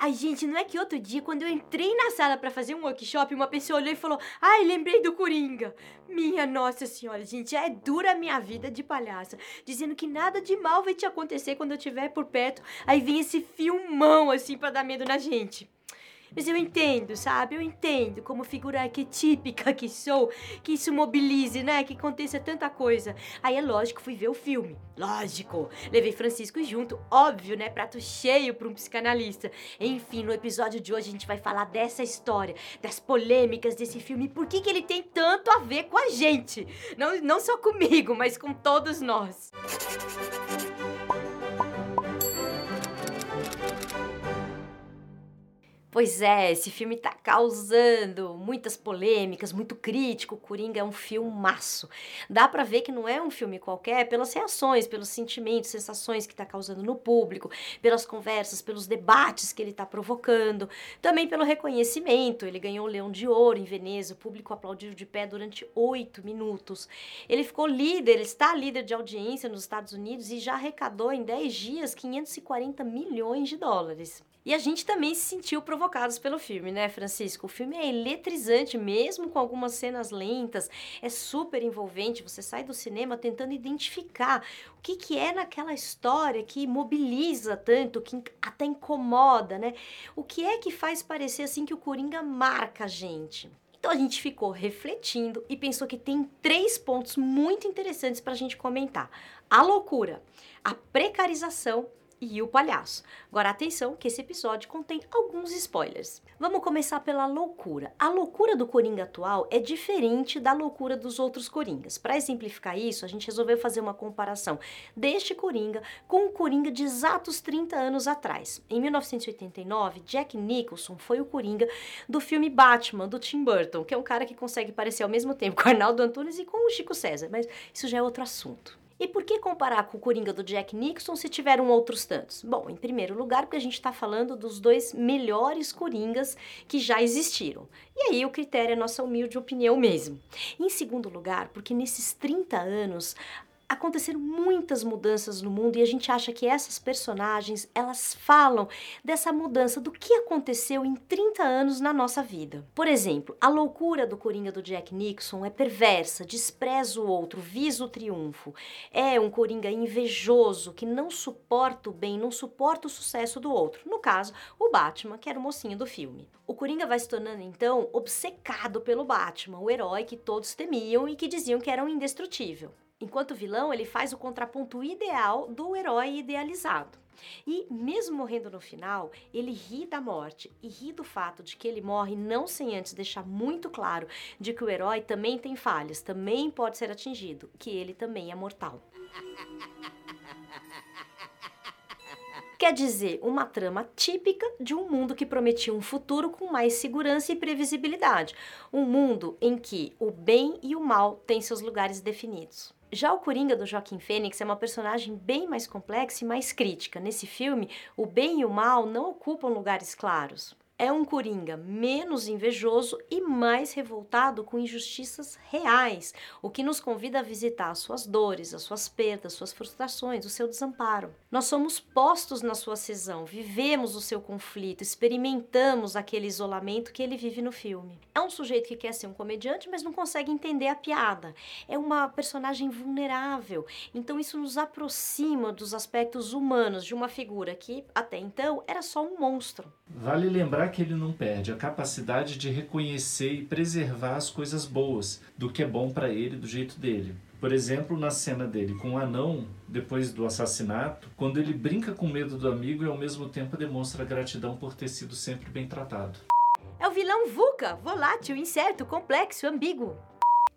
Ai, gente, não é que outro dia, quando eu entrei na sala para fazer um workshop, uma pessoa olhou e falou: Ai, lembrei do Coringa. Minha nossa senhora, gente, é dura a minha vida de palhaça. Dizendo que nada de mal vai te acontecer quando eu estiver por perto. Aí vem esse filmão assim para dar medo na gente. Mas eu entendo, sabe? Eu entendo como figura arquetípica que sou, que isso mobilize, né? Que aconteça tanta coisa. Aí é lógico, fui ver o filme. Lógico. Levei Francisco junto, óbvio, né? Prato cheio para um psicanalista. Enfim, no episódio de hoje a gente vai falar dessa história, das polêmicas desse filme por que, que ele tem tanto a ver com a gente. Não, não só comigo, mas com todos nós. Pois é, esse filme tá causando muitas polêmicas, muito crítico. Coringa é um filmaço. Dá para ver que não é um filme qualquer pelas reações, pelos sentimentos, sensações que tá causando no público, pelas conversas, pelos debates que ele tá provocando, também pelo reconhecimento. Ele ganhou o Leão de Ouro em Veneza, o público aplaudiu de pé durante oito minutos. Ele ficou líder, está líder de audiência nos Estados Unidos e já arrecadou em 10 dias 540 milhões de dólares. E a gente também se sentiu provocados pelo filme, né, Francisco? O filme é eletrizante, mesmo com algumas cenas lentas, é super envolvente. Você sai do cinema tentando identificar o que, que é naquela história que mobiliza tanto, que até incomoda, né? O que é que faz parecer assim que o Coringa marca a gente? Então a gente ficou refletindo e pensou que tem três pontos muito interessantes para a gente comentar: a loucura, a precarização e o palhaço. Agora atenção que esse episódio contém alguns spoilers. Vamos começar pela loucura. A loucura do Coringa atual é diferente da loucura dos outros Coringas. Para exemplificar isso, a gente resolveu fazer uma comparação deste Coringa com o Coringa de exatos 30 anos atrás. Em 1989, Jack Nicholson foi o Coringa do filme Batman do Tim Burton, que é um cara que consegue parecer ao mesmo tempo com Arnaldo Antunes e com o Chico César, mas isso já é outro assunto. E por que comparar com o Coringa do Jack Nixon se tiveram outros tantos? Bom, em primeiro lugar, porque a gente está falando dos dois melhores Coringas que já existiram. E aí o critério é nossa humilde opinião mesmo. Em segundo lugar, porque nesses 30 anos aconteceram muitas mudanças no mundo e a gente acha que essas personagens, elas falam dessa mudança do que aconteceu em 30 anos na nossa vida. Por exemplo, a loucura do Coringa do Jack Nixon é perversa, despreza o outro, visa o triunfo. É um Coringa invejoso que não suporta o bem, não suporta o sucesso do outro. No caso, o Batman, que era o mocinho do filme. O Coringa vai se tornando então obcecado pelo Batman, o herói que todos temiam e que diziam que era um indestrutível. Enquanto vilão, ele faz o contraponto ideal do herói idealizado. E, mesmo morrendo no final, ele ri da morte e ri do fato de que ele morre não sem antes deixar muito claro de que o herói também tem falhas, também pode ser atingido, que ele também é mortal. Quer dizer, uma trama típica de um mundo que prometia um futuro com mais segurança e previsibilidade. Um mundo em que o bem e o mal têm seus lugares definidos. Já o Coringa do Joaquim Fênix é uma personagem bem mais complexa e mais crítica. Nesse filme, o bem e o mal não ocupam lugares claros é um coringa menos invejoso e mais revoltado com injustiças reais, o que nos convida a visitar as suas dores, as suas perdas, suas frustrações, o seu desamparo. Nós somos postos na sua cisão, vivemos o seu conflito, experimentamos aquele isolamento que ele vive no filme. É um sujeito que quer ser um comediante, mas não consegue entender a piada. É uma personagem vulnerável, então isso nos aproxima dos aspectos humanos de uma figura que até então era só um monstro. Vale lembrar que ele não perde a capacidade de reconhecer e preservar as coisas boas do que é bom para ele, do jeito dele. Por exemplo, na cena dele com o anão, depois do assassinato, quando ele brinca com medo do amigo e ao mesmo tempo demonstra gratidão por ter sido sempre bem tratado. É o vilão VUCA, volátil, incerto, complexo, ambíguo.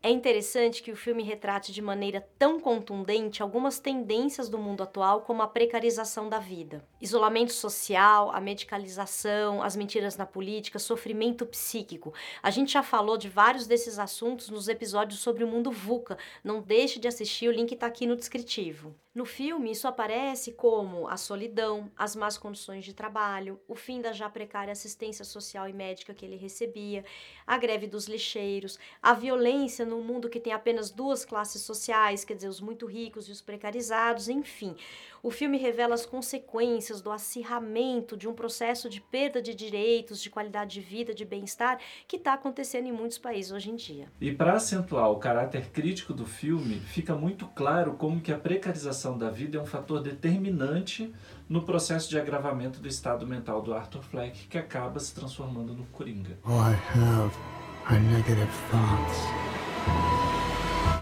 É interessante que o filme retrate de maneira tão contundente algumas tendências do mundo atual, como a precarização da vida, isolamento social, a medicalização, as mentiras na política, sofrimento psíquico. A gente já falou de vários desses assuntos nos episódios sobre o mundo VUCA. Não deixe de assistir, o link está aqui no descritivo. No filme, isso aparece como a solidão, as más condições de trabalho, o fim da já precária assistência social e médica que ele recebia, a greve dos lixeiros, a violência num mundo que tem apenas duas classes sociais, quer dizer, os muito ricos e os precarizados, enfim. O filme revela as consequências do acirramento de um processo de perda de direitos, de qualidade de vida, de bem-estar que está acontecendo em muitos países hoje em dia. E para acentuar o caráter crítico do filme, fica muito claro como que a precarização da vida é um fator determinante no processo de agravamento do estado mental do Arthur Fleck, que acaba se transformando no Coringa. I have negative thoughts.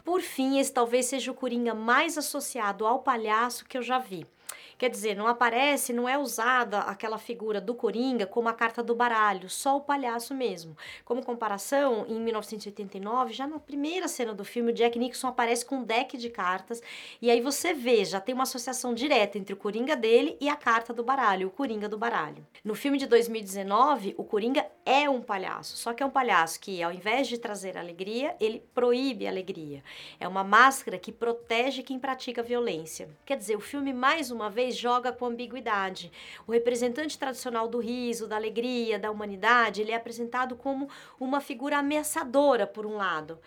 Por fim, esse talvez seja o Coringa mais associado ao palhaço que eu já vi. Quer dizer, não aparece, não é usada aquela figura do Coringa como a carta do baralho, só o palhaço mesmo. Como comparação, em 1989, já na primeira cena do filme, o Jack Nixon aparece com um deck de cartas e aí você vê, já tem uma associação direta entre o Coringa dele e a carta do baralho, o Coringa do baralho. No filme de 2019, o Coringa é um palhaço, só que é um palhaço que, ao invés de trazer alegria, ele proíbe a alegria. É uma máscara que protege quem pratica violência. Quer dizer, o filme, mais uma vez, joga com ambiguidade. O representante tradicional do riso, da alegria, da humanidade, ele é apresentado como uma figura ameaçadora, por um lado.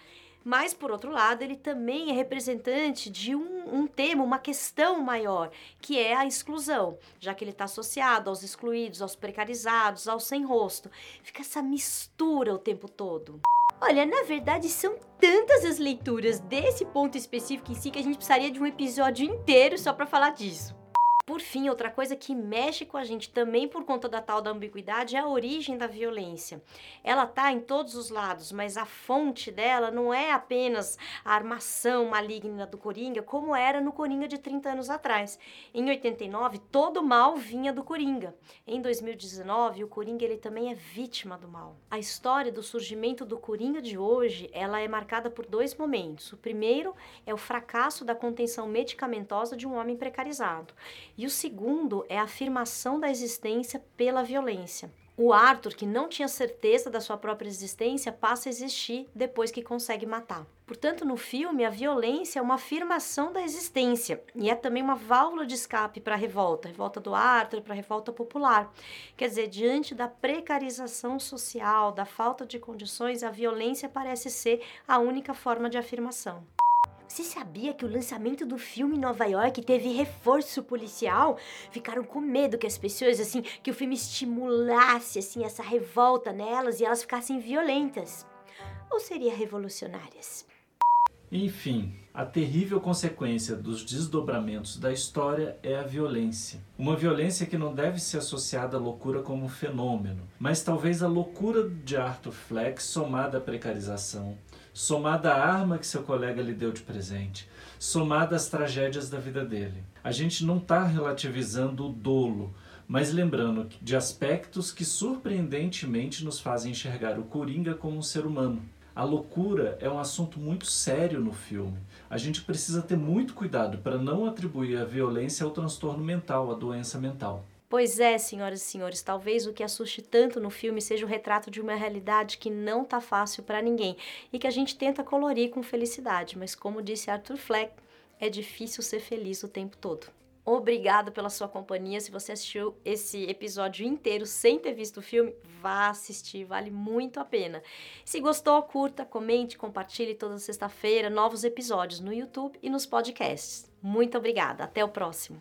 Mas, por outro lado, ele também é representante de um, um tema, uma questão maior, que é a exclusão, já que ele está associado aos excluídos, aos precarizados, aos sem rosto. Fica essa mistura o tempo todo. Olha, na verdade são tantas as leituras desse ponto específico em si que a gente precisaria de um episódio inteiro só para falar disso. Por fim, outra coisa que mexe com a gente também por conta da tal da ambiguidade é a origem da violência. Ela tá em todos os lados, mas a fonte dela não é apenas a armação maligna do Coringa, como era no Coringa de 30 anos atrás. Em 89, todo mal vinha do Coringa. Em 2019, o Coringa ele também é vítima do mal. A história do surgimento do Coringa de hoje, ela é marcada por dois momentos. O primeiro é o fracasso da contenção medicamentosa de um homem precarizado. E o segundo é a afirmação da existência pela violência. O Arthur, que não tinha certeza da sua própria existência, passa a existir depois que consegue matar. Portanto, no filme, a violência é uma afirmação da existência e é também uma válvula de escape para a revolta, revolta do Arthur, para a revolta popular. Quer dizer, diante da precarização social, da falta de condições, a violência parece ser a única forma de afirmação. Você sabia que o lançamento do filme em Nova York teve reforço policial? Ficaram com medo que as pessoas, assim, que o filme estimulasse, assim, essa revolta nelas e elas ficassem violentas. Ou seria revolucionárias? Enfim, a terrível consequência dos desdobramentos da história é a violência. Uma violência que não deve ser associada à loucura como fenômeno, mas talvez a loucura de Arthur Fleck somada à precarização, somada à arma que seu colega lhe deu de presente, somada às tragédias da vida dele. A gente não está relativizando o dolo, mas lembrando de aspectos que surpreendentemente nos fazem enxergar o Coringa como um ser humano. A loucura é um assunto muito sério no filme. A gente precisa ter muito cuidado para não atribuir a violência ao transtorno mental, à doença mental. Pois é, senhoras e senhores, talvez o que assuste tanto no filme seja o retrato de uma realidade que não tá fácil para ninguém e que a gente tenta colorir com felicidade, mas como disse Arthur Fleck, é difícil ser feliz o tempo todo. Obrigada pela sua companhia. Se você assistiu esse episódio inteiro sem ter visto o filme, vá assistir, vale muito a pena. Se gostou, curta, comente, compartilhe toda sexta-feira novos episódios no YouTube e nos podcasts. Muito obrigada. Até o próximo.